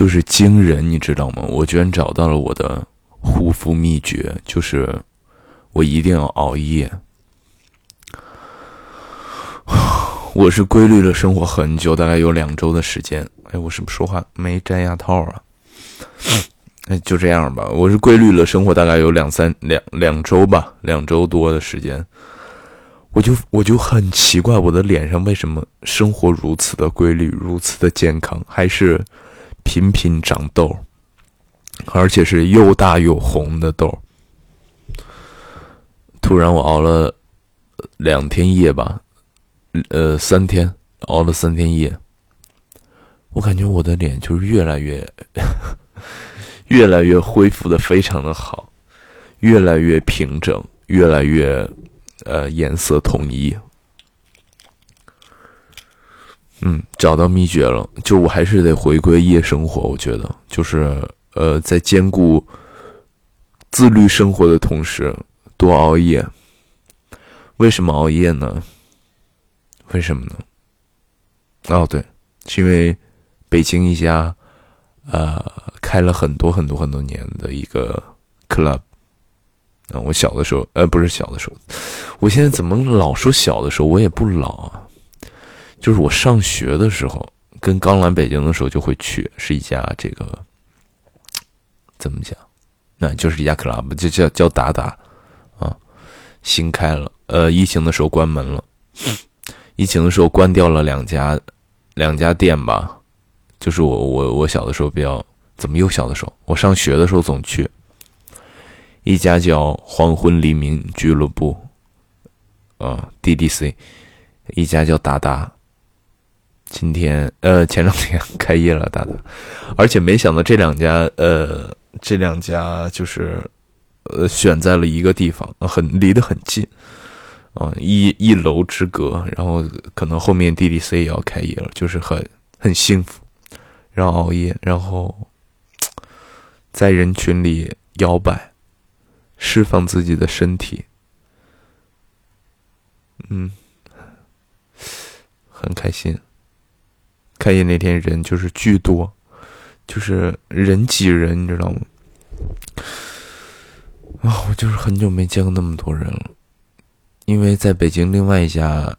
就是惊人，你知道吗？我居然找到了我的护肤秘诀，就是我一定要熬夜。我是规律的生活很久，大概有两周的时间。哎，我是不是说话没摘牙套啊？哎，就这样吧。我是规律了生活大概有两三两两周吧，两周多的时间。我就我就很奇怪，我的脸上为什么生活如此的规律，如此的健康，还是频频长痘，而且是又大又红的痘。突然，我熬了两天夜吧。呃，三天熬了三天夜，我感觉我的脸就是越来越，越来越恢复的非常的好，越来越平整，越来越呃颜色统一。嗯，找到秘诀了，就我还是得回归夜生活。我觉得就是呃，在兼顾自律生活的同时，多熬夜。为什么熬夜呢？为什么呢？哦，对，是因为北京一家呃开了很多很多很多年的一个 club 啊。我小的时候，呃，不是小的时候，我现在怎么老说小的时候？我也不老啊，就是我上学的时候，跟刚来北京的时候就会去，是一家这个怎么讲？那就是一家 club，就叫叫达达啊，新开了，呃，疫情的时候关门了。疫情的时候关掉了两家，两家店吧，就是我我我小的时候比较怎么又小的时候，我上学的时候总去。一家叫黄昏黎明俱乐部，啊，DDC，一家叫达达。今天呃前两天开业了大大，而且没想到这两家呃这两家就是呃选在了一个地方，很离得很近。啊，一一楼之隔，然后可能后面 DDC 也要开业了，就是很很幸福，然后熬夜，然后在人群里摇摆，释放自己的身体，嗯，很开心。开业那天人就是巨多，就是人挤人，你知道吗？啊，我就是很久没见过那么多人了。因为在北京另外一家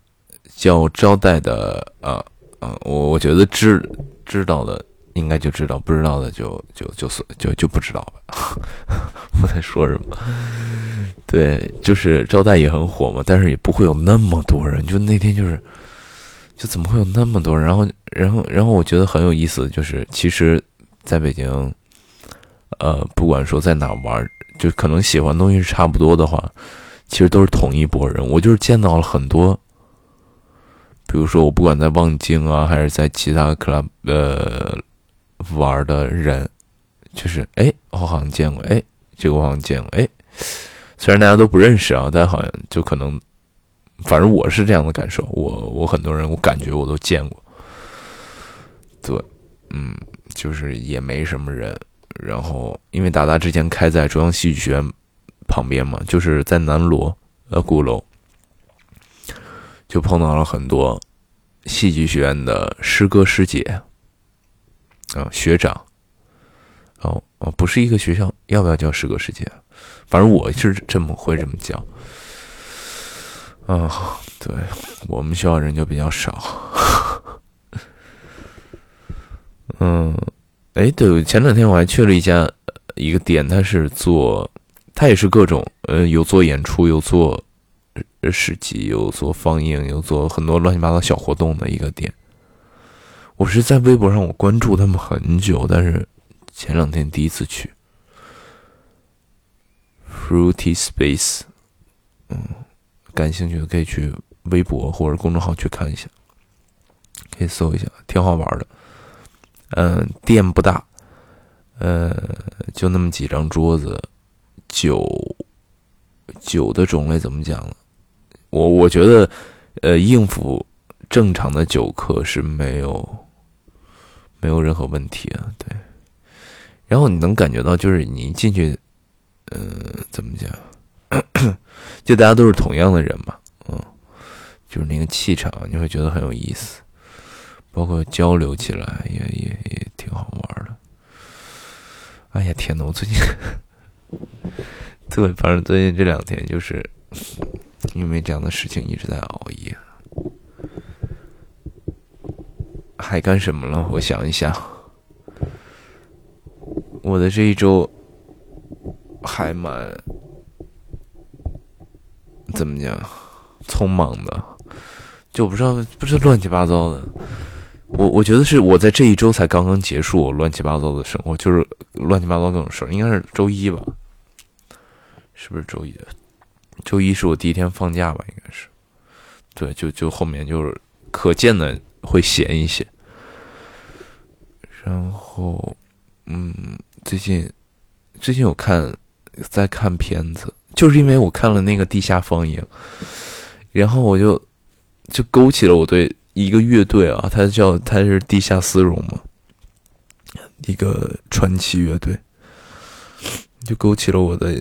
叫招待的，啊啊，我我觉得知知道的应该就知道，不知道的就就就算就就不知道吧。我在说什么？对，就是招待也很火嘛，但是也不会有那么多人。就那天就是，就怎么会有那么多人？然后，然后，然后我觉得很有意思，就是其实在北京，呃，不管说在哪玩，就可能喜欢东西是差不多的话。其实都是同一波人，我就是见到了很多，比如说我不管在望京啊，还是在其他 club 呃玩的人，就是哎，我好像见过，哎，这个我好像见过，哎，虽然大家都不认识啊，但好像就可能，反正我是这样的感受，我我很多人我感觉我都见过，对，嗯，就是也没什么人，然后因为达达之前开在中央戏剧学院。旁边嘛，就是在南锣呃鼓楼，就碰到了很多戏剧学院的师哥师姐啊学长哦哦，不是一个学校，要不要叫师哥师姐？反正我是这么会这么叫啊。对我们学校人就比较少。嗯，哎，对，前两天我还去了一家一个店，他是做。他也是各种，呃，有做演出，有做市集，有做放映，有做很多乱七八糟小活动的一个店。我是在微博上我关注他们很久，但是前两天第一次去。Fruity Space，嗯，感兴趣的可以去微博或者公众号去看一下，可以搜一下，挺好玩的。嗯，店不大，呃，就那么几张桌子。酒，酒的种类怎么讲呢？我我觉得，呃，应付正常的酒客是没有没有任何问题啊。对，然后你能感觉到，就是你进去，呃，怎么讲？就大家都是同样的人嘛，嗯，就是那个气场，你会觉得很有意思，包括交流起来也也也挺好玩的。哎呀天呐，我最近，对，反正最近这两天就是因为这样的事情一直在熬夜。还干什么了？我想一想，我的这一周还蛮怎么讲，匆忙的，就我不知道不知道乱七八糟的。我我觉得是我在这一周才刚刚结束我乱七八糟的生活，就是乱七八糟各种事儿。应该是周一吧？是不是周一？周一是我第一天放假吧？应该是。对，就就后面就是可见的会闲一些。然后，嗯，最近最近有看在看片子，就是因为我看了那个《地下放映》，然后我就就勾起了我对一个乐队啊，它叫它是地下丝绒嘛，一个传奇乐队，就勾起了我的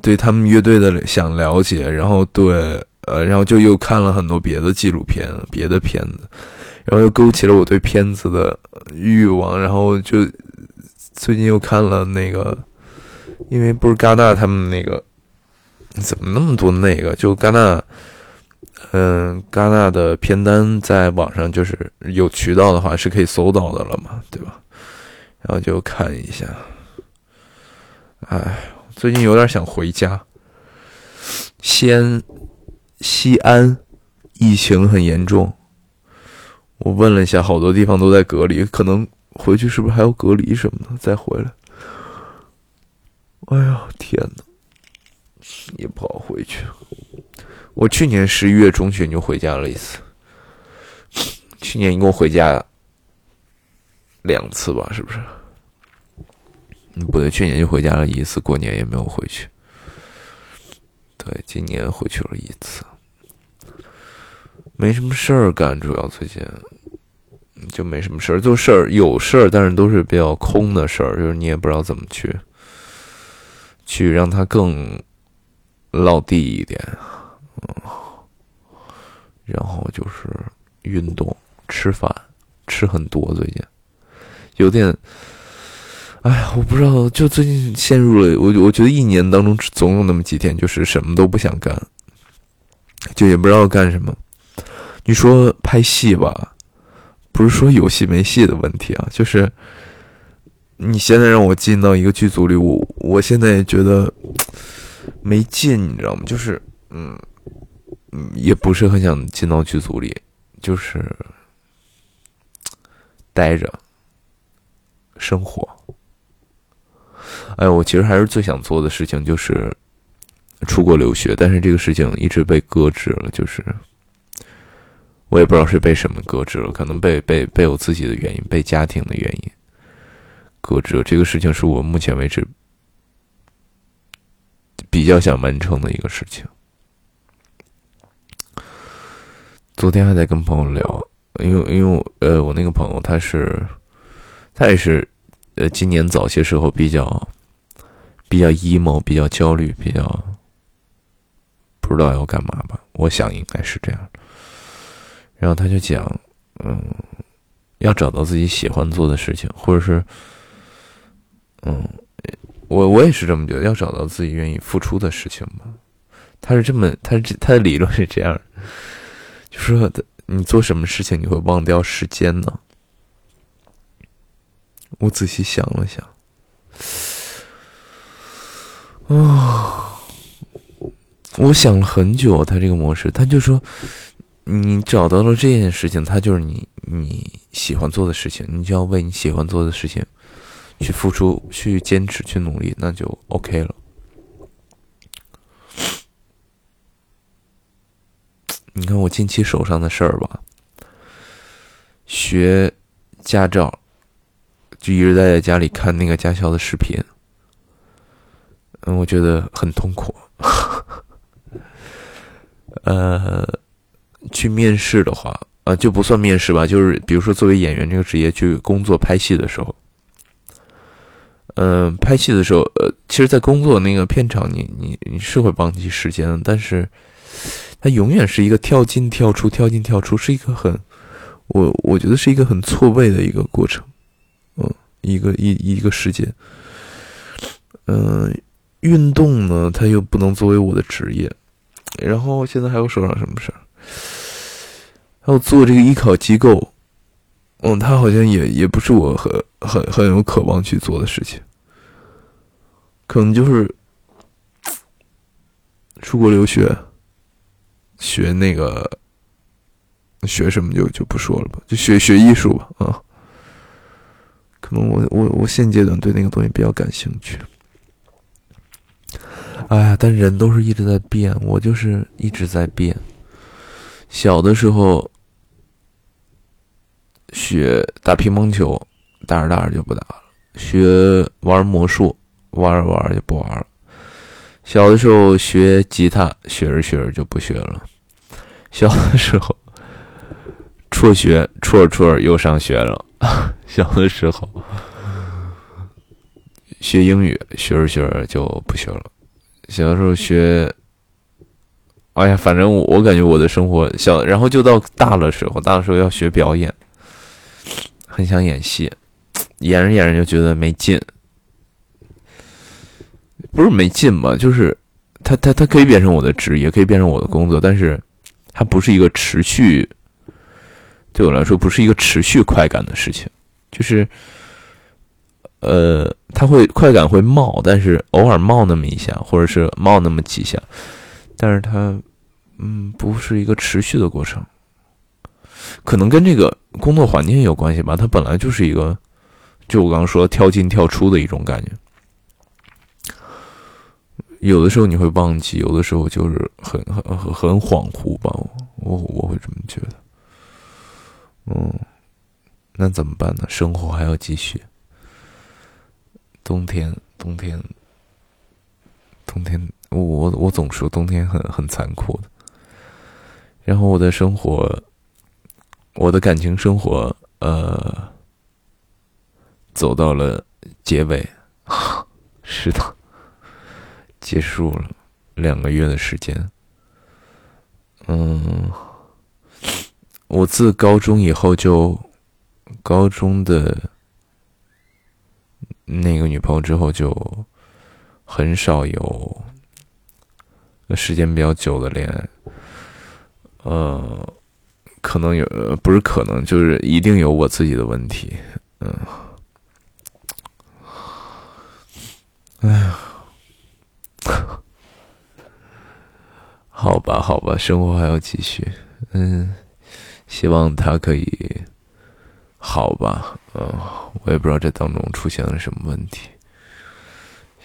对他们乐队的想了解，然后对呃，然后就又看了很多别的纪录片，别的片子。然后又勾起了我对片子的欲望，然后就最近又看了那个，因为不是戛纳他们那个怎么那么多那个？就戛纳，嗯，戛纳的片单在网上就是有渠道的话是可以搜到的了嘛，对吧？然后就看一下。哎，最近有点想回家。西安，西安疫情很严重。我问了一下，好多地方都在隔离，可能回去是不是还要隔离什么的再回来？哎呀，天哪，也不好回去。我去年十一月中旬就回家了一次，去年一共回家两次吧，是不是？不对，去年就回家了一次，过年也没有回去。对，今年回去了一次。没什么事儿干，主要最近就没什么事儿，就事儿有事儿，但是都是比较空的事儿，就是你也不知道怎么去去让它更落地一点，嗯，然后就是运动、吃饭，吃很多，最近有点，哎呀，我不知道，就最近陷入了我，我觉得一年当中总有那么几天，就是什么都不想干，就也不知道干什么。你说拍戏吧，不是说有戏没戏的问题啊，就是你现在让我进到一个剧组里，我我现在也觉得没劲，你知道吗？就是嗯，也不是很想进到剧组里，就是待着生活。哎，我其实还是最想做的事情就是出国留学，但是这个事情一直被搁置了，就是。我也不知道是被什么搁置了，可能被被被我自己的原因，被家庭的原因搁置了。这个事情是我目前为止比较想完成的一个事情。昨天还在跟朋友聊，因为因为呃，我那个朋友他是他也是呃，今年早些时候比较比较 emo，比较焦虑，比较不知道要干嘛吧。我想应该是这样。然后他就讲，嗯，要找到自己喜欢做的事情，或者是，嗯，我也是这么觉得，要找到自己愿意付出的事情吧。他是这么，他是他的理论是这样，就说你做什么事情你会忘掉时间呢？我仔细想了想，啊，我想了很久，他这个模式，他就说。你找到了这件事情，它就是你你喜欢做的事情，你就要为你喜欢做的事情去付出、去坚持、去努力，那就 OK 了。你看我近期手上的事儿吧，学驾照，就一直待在家里看那个驾校的视频，嗯，我觉得很痛苦，呃。去面试的话，呃，就不算面试吧。就是比如说，作为演员这个职业去工作拍戏的时候，嗯，拍戏的时候，呃，其实，在工作那个片场，你你你是会忘记时间的，但是它永远是一个跳进跳出，跳进跳出，是一个很，我我觉得是一个很错位的一个过程，嗯，一个一一个时间，嗯，运动呢，它又不能作为我的职业。然后现在还有手上什么事儿？还有做这个艺考机构，嗯，他好像也也不是我很很很有渴望去做的事情。可能就是出国留学，学那个学什么就就不说了吧，就学学艺术吧啊。可能我我我现阶段对那个东西比较感兴趣。哎呀，但人都是一直在变，我就是一直在变。小的时候学打乒乓球，打着打着就不打了；学玩魔术，玩着玩着就不玩了。小的时候学吉他，学着学着就不学了。小的时候辍学，辍着辍着又上学了。小的时候学英语，学着学着就不学了。小的时候学，哎呀，反正我我感觉我的生活小，然后就到大了时候，大的时候要学表演，很想演戏，演着演着就觉得没劲，不是没劲吧？就是它它它可以变成我的职业，可以变成我的工作，但是它不是一个持续，对我来说不是一个持续快感的事情，就是。呃，它会快感会冒，但是偶尔冒那么一下，或者是冒那么几下，但是它，嗯，不是一个持续的过程。可能跟这个工作环境有关系吧。它本来就是一个，就我刚刚说跳进跳出的一种感觉。有的时候你会忘记，有的时候就是很很很很恍惚吧。我我会这么觉得。嗯，那怎么办呢？生活还要继续。冬天，冬天，冬天，我我我总说冬天很很残酷的。然后我的生活，我的感情生活，呃，走到了结尾，是的，结束了两个月的时间。嗯，我自高中以后就高中的。那个女朋友之后就很少有时间比较久的恋爱，呃，可能有，不是可能，就是一定有我自己的问题，嗯，哎呀，好吧，好吧，生活还要继续，嗯，希望他可以好吧。嗯，我也不知道这当中出现了什么问题，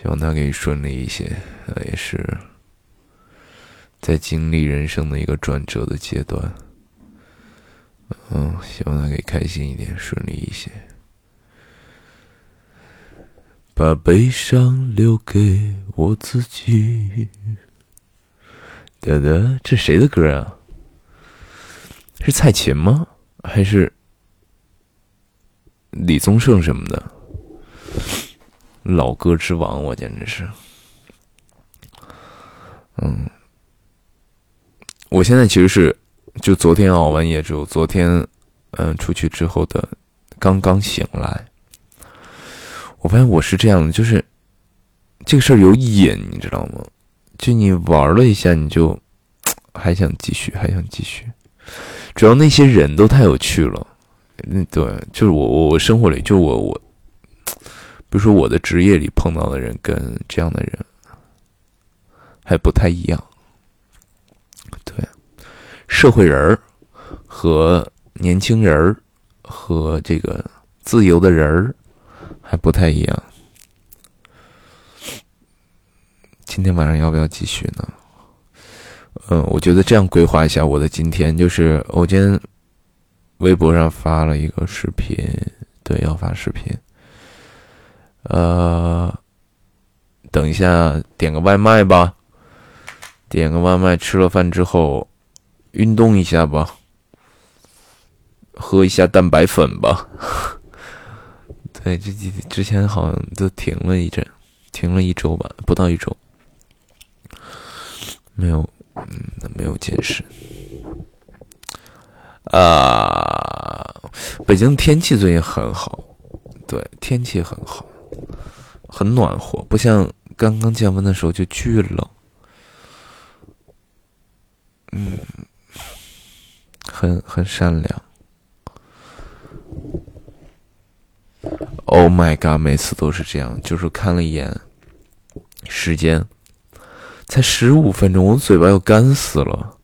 希望他可以顺利一些。呃，也是在经历人生的一个转折的阶段。嗯，希望他可以开心一点，顺利一些。把悲伤留给我自己。哒哒，这谁的歌啊？是蔡琴吗？还是？李宗盛什么的，老歌之王，我简直是。嗯，我现在其实是就昨天熬完夜之后，昨天嗯出去之后的刚刚醒来，我发现我是这样的，就是这个事儿有瘾，你知道吗？就你玩了一下，你就 还想继续，还想继续，主要那些人都太有趣了。嗯，对，就是我，我我生活里，就我我，比如说我的职业里碰到的人，跟这样的人还不太一样。对，社会人儿和年轻人儿和这个自由的人儿还不太一样。今天晚上要不要继续呢？嗯，我觉得这样规划一下我的今天，就是我今天。微博上发了一个视频，对，要发视频。呃，等一下点个外卖吧，点个外卖，吃了饭之后运动一下吧，喝一下蛋白粉吧。对，这几之前好像都停了一阵，停了一周吧，不到一周，没有，嗯，没有健身。啊，北京天气最近很好，对，天气很好，很暖和，不像刚刚降温的时候就巨冷。嗯，很很善良。Oh my god！每次都是这样，就是看了一眼时间，才十五分钟，我嘴巴要干死了。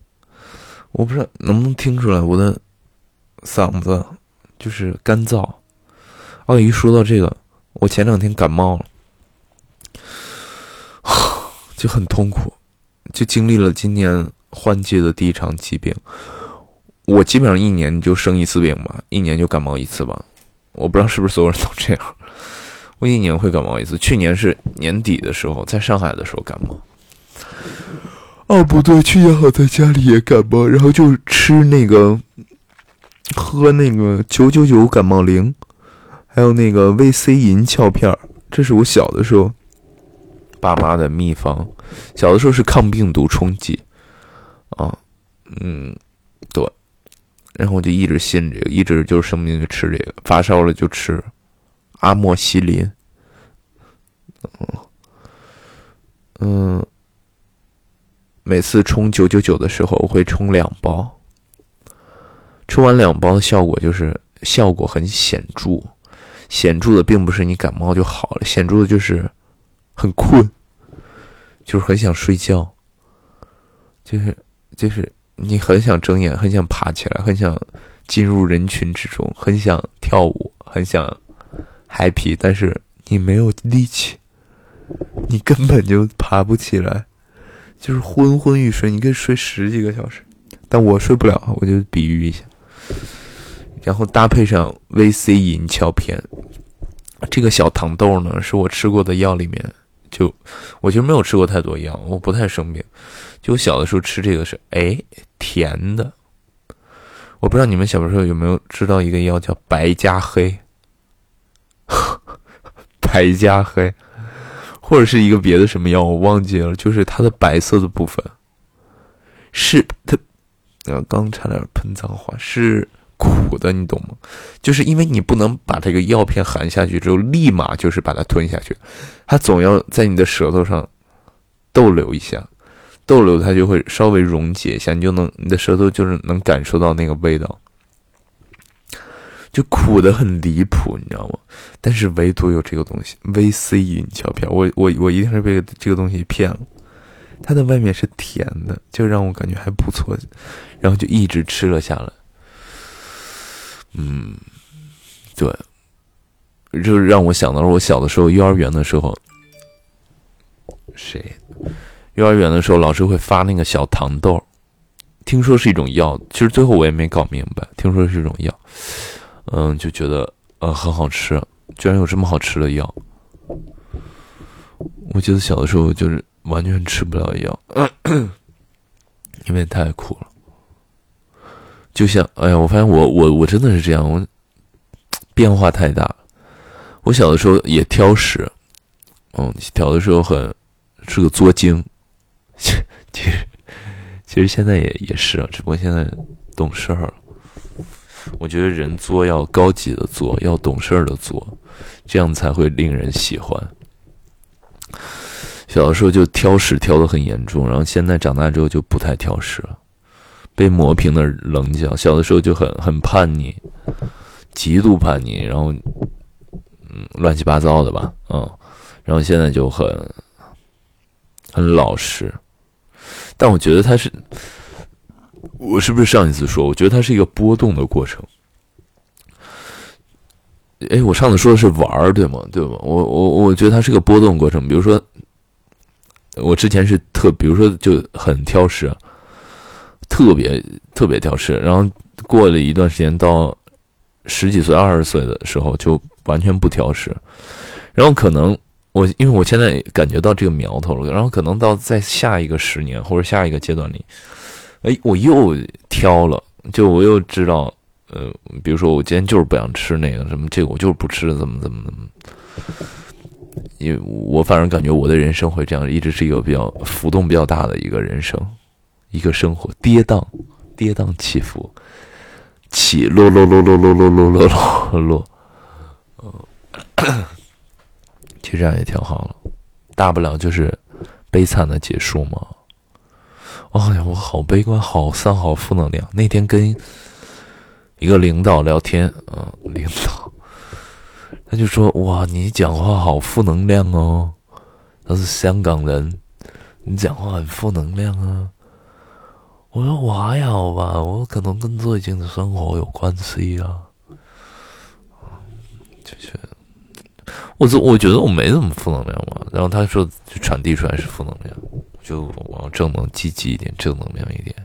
我不知道能不能听出来，我的嗓子就是干燥。哦，一说到这个，我前两天感冒了，就很痛苦，就经历了今年换季的第一场疾病。我基本上一年就生一次病吧，一年就感冒一次吧。我不知道是不是所有人都这样，我一年会感冒一次。去年是年底的时候，在上海的时候感冒。哦，不对，去年好在家里也感冒，然后就吃那个，喝那个九九九感冒灵，还有那个 VC 银翘片这是我小的时候爸妈的秘方。小的时候是抗病毒冲剂，啊，嗯，然后我就一直信这个，一直就是生病就吃这个，发烧了就吃阿莫西林。嗯，每次冲九九九的时候，我会冲两包。冲完两包的效果就是效果很显著，显著的并不是你感冒就好了，显著的就是很困，就是很想睡觉，就是就是。你很想睁眼，很想爬起来，很想进入人群之中，很想跳舞，很想 happy，但是你没有力气，你根本就爬不起来，就是昏昏欲睡。你可以睡十几个小时，但我睡不了。我就比喻一下，然后搭配上 VC 银翘片，这个小糖豆呢，是我吃过的药里面，就我其实没有吃过太多药，我不太生病。就我小的时候吃这个是哎甜的，我不知道你们小时候有没有知道一个药叫白加黑，白加黑，或者是一个别的什么药我忘记了，就是它的白色的部分。是它，呃刚差点喷脏话，是苦的，你懂吗？就是因为你不能把这个药片含下去之后立马就是把它吞下去，它总要在你的舌头上逗留一下。逗留它就会稍微溶解一下，你就能你的舌头就是能感受到那个味道，就苦的很离谱，你知道吗？但是唯独有这个东西，VC 银翘片，我我我一定是被这个东西骗了。它的外面是甜的，就让我感觉还不错，然后就一直吃了下来。嗯，对，就让我想到了我小的时候，幼儿园的时候，谁？幼儿园的时候，老师会发那个小糖豆，听说是一种药，其实最后我也没搞明白。听说是一种药，嗯，就觉得呃很好吃，居然有这么好吃的药。我记得小的时候就是完全吃不了药，因为太苦了。就像哎呀，我发现我我我真的是这样，我变化太大。我小的时候也挑食，嗯，小的时候很是个作精。其实，其实现在也也是啊，只不过现在懂事儿了。我觉得人作要高级的作，要懂事儿的作，这样才会令人喜欢。小的时候就挑食挑的很严重，然后现在长大之后就不太挑食了，被磨平的棱角。小的时候就很很叛逆，极度叛逆，然后嗯乱七八糟的吧，嗯，然后现在就很很老实。但我觉得他是，我是不是上一次说？我觉得它是一个波动的过程。哎，我上次说的是玩儿，对吗？对吗？我我我觉得它是个波动过程。比如说，我之前是特，比如说就很挑食，特别特别挑食，然后过了一段时间，到十几岁、二十岁的时候，就完全不挑食，然后可能。我因为我现在感觉到这个苗头了，然后可能到在下一个十年或者下一个阶段里，哎，我又挑了，就我又知道，呃，比如说我今天就是不想吃那个什么，这个我就是不吃，怎么怎么怎么，因为我反正感觉我的人生会这样，一直是一个比较浮动比较大的一个人生，一个生活跌宕，跌宕起伏，起落落落落落落落落落，嗯。其实这样也挺好了，大不了就是悲惨的结束嘛。哎呀，我好悲观，好丧，好负能量。那天跟一个领导聊天，嗯，领导他就说：“哇，你讲话好负能量哦。”他是香港人，你讲话很负能量啊。我说我还好吧，我可能跟最近的生活有关系啊。就是，我我我觉得我没怎么负能量嘛。然后他说，就传递出来是负能量，就往正能积极一点，正能量一点，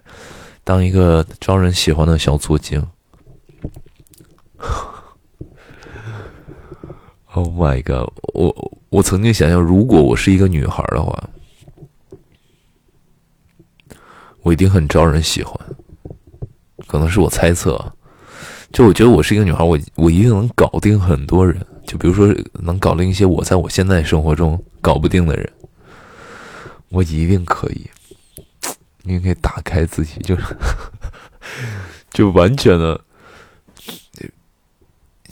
当一个招人喜欢的小作精。Oh my god！我我曾经想象，如果我是一个女孩的话。我一定很招人喜欢，可能是我猜测。就我觉得我是一个女孩，我我一定能搞定很多人。就比如说，能搞定一些我在我现在生活中搞不定的人，我一定可以。你可以打开自己，就是就完全的。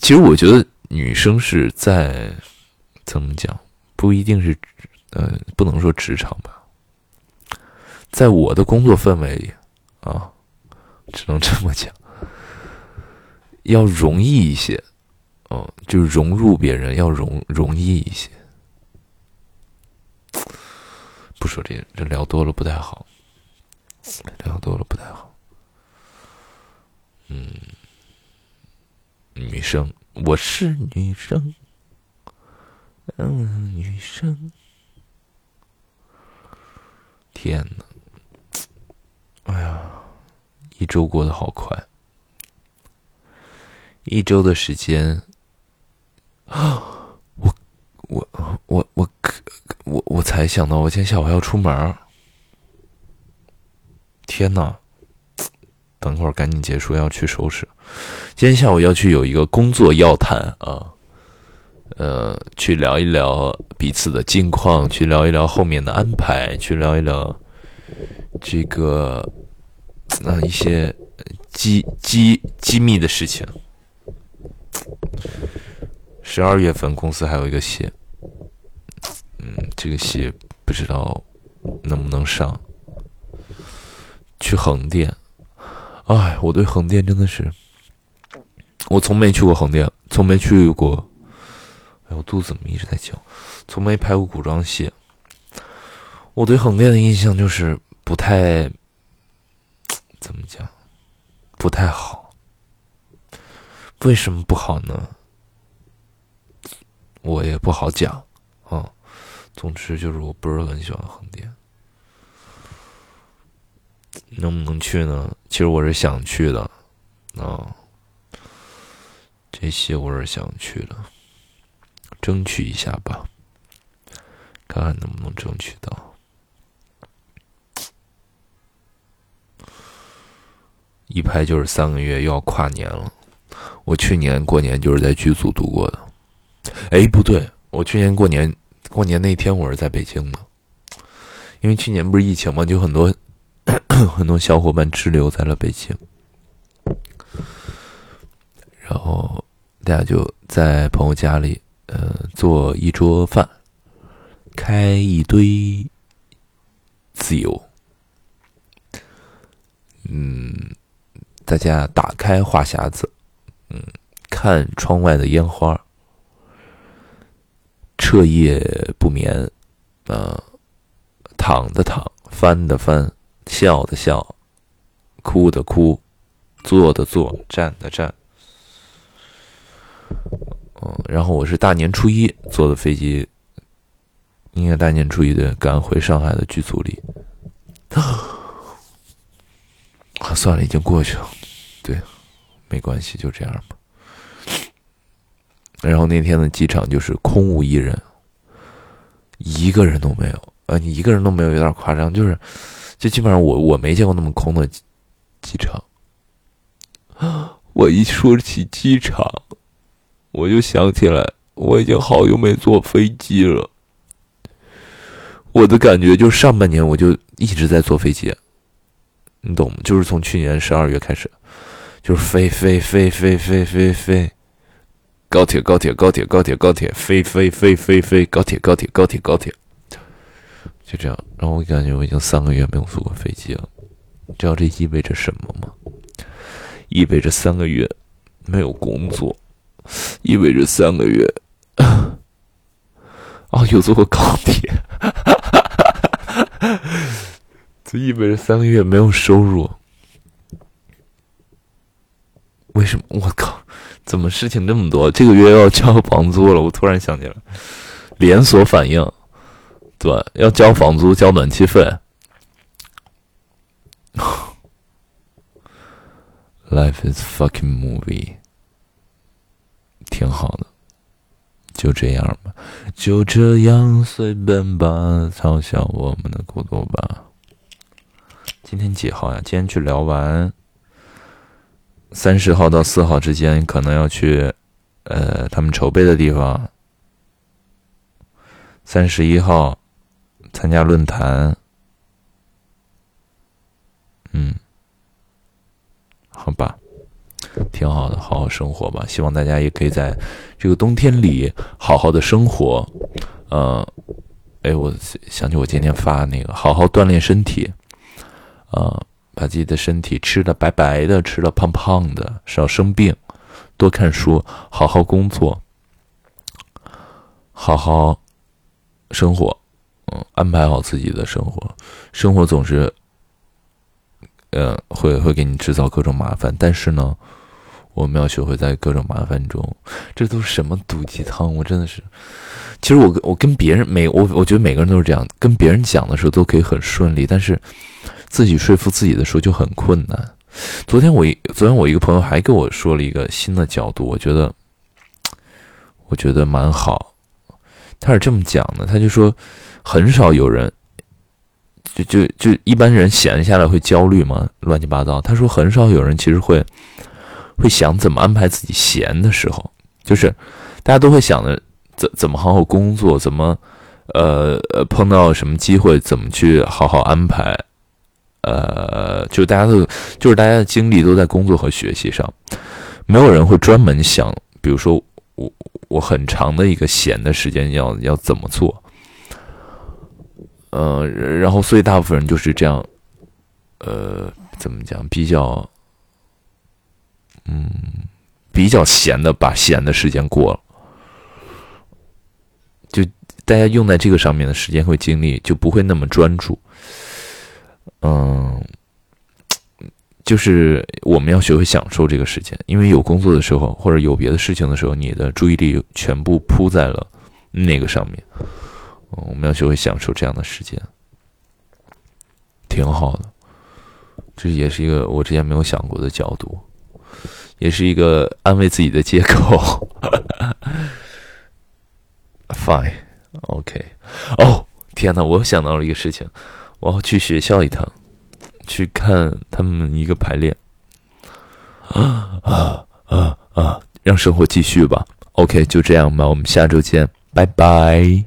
其实我觉得女生是在怎么讲，不一定是，呃，不能说职场吧。在我的工作氛围里，啊，只能这么讲，要容易一些，嗯，就融入别人要容容易一些。不说这这聊多了不太好，聊多了不太好。嗯，女生，我是女生，嗯，女生，天哪！哎呀，一周过得好快，一周的时间 啊！我我我我我我才想到，我今天下午要出门天哪！等会儿赶紧结束，要去收拾。今天下午要去有一个工作要谈啊，呃，去聊一聊彼此的近况，去聊一聊后面的安排，去聊一聊。这个，那一些机机机密的事情。十二月份公司还有一个戏，嗯，这个戏不知道能不能上。去横店，哎，我对横店真的是，我从没去过横店，从没去过。哎，我肚子怎么一直在叫？从没拍过古装戏。我对横店的印象就是不太，怎么讲，不太好。为什么不好呢？我也不好讲啊。总之就是我不是很喜欢横店。能不能去呢？其实我是想去的啊。这些我是想去的，争取一下吧，看看能不能争取到。一拍就是三个月，又要跨年了。我去年过年就是在剧组度过的。哎，不对，我去年过年过年那天我是在北京的，因为去年不是疫情嘛，就很多 很多小伙伴滞留在了北京，然后大家就在朋友家里，呃，做一桌饭，开一堆自由，嗯。大家打开话匣子，嗯，看窗外的烟花，彻夜不眠，啊，躺的躺，翻的翻，笑的笑，哭的哭，坐的坐，站的站，嗯，然后我是大年初一坐的飞机，应该大年初一的赶回上海的剧组里。啊，算了，已经过去了。对，没关系，就这样吧。然后那天的机场就是空无一人，一个人都没有。呃，你一个人都没有，有点夸张。就是，就基本上我我没见过那么空的机场。我一说起机场，我就想起来，我已经好久没坐飞机了。我的感觉就上半年我就一直在坐飞机。你懂吗？就是从去年十二月开始，就是飞飞飞飞飞飞飞，高铁，高铁，高铁，高铁，高铁，飞飞飞飞飞，高铁，高铁，高铁，高铁，就这样，然后我感觉我已经三个月没有坐过飞机了。知道这意味着什么吗？意味着三个月没有工作，意味着三个月啊，有坐过高铁，哈哈哈哈意味着三个月没有收入。为什么？我靠！怎么事情这么多？这个月要交房租了，我突然想起来，连锁反应，对，要交房租，交暖气费。Life is fucking movie，挺好的，就这样吧，就这样随便吧，嘲笑我们的孤独吧。今天几号呀？今天去聊完。三十号到四号之间，可能要去，呃，他们筹备的地方。三十一号参加论坛，嗯，好吧，挺好的，好好生活吧。希望大家也可以在这个冬天里好好的生活。呃，哎，我想起我今天发那个，好好锻炼身体，啊。把自己的身体吃的白白的，吃的胖胖的，少生病，多看书，好好工作，好好生活，嗯，安排好自己的生活。生活总是，呃，会会给你制造各种麻烦，但是呢，我们要学会在各种麻烦中。这都是什么毒鸡汤？我真的是，其实我我跟别人每我我觉得每个人都是这样，跟别人讲的时候都可以很顺利，但是。自己说服自己的时候就很困难。昨天我一昨天我一个朋友还跟我说了一个新的角度，我觉得我觉得蛮好。他是这么讲的，他就说很少有人就就就一般人闲下来会焦虑吗？乱七八糟。他说很少有人其实会会想怎么安排自己闲的时候，就是大家都会想着怎怎么好好工作，怎么呃碰到什么机会怎么去好好安排。呃，就大家都就是大家的精力都在工作和学习上，没有人会专门想，比如说我我很长的一个闲的时间要要怎么做，呃，然后所以大部分人就是这样，呃，怎么讲，比较，嗯，比较闲的把闲的时间过了，就大家用在这个上面的时间和精力就不会那么专注。嗯，就是我们要学会享受这个时间，因为有工作的时候或者有别的事情的时候，你的注意力全部扑在了那个上面。我们要学会享受这样的时间，挺好的。这也是一个我之前没有想过的角度，也是一个安慰自己的借口。Fine，OK。哦，天哪！我又想到了一个事情。我要去学校一趟，去看他们一个排练。啊啊啊啊！让生活继续吧。OK，就这样吧，我们下周见，拜拜。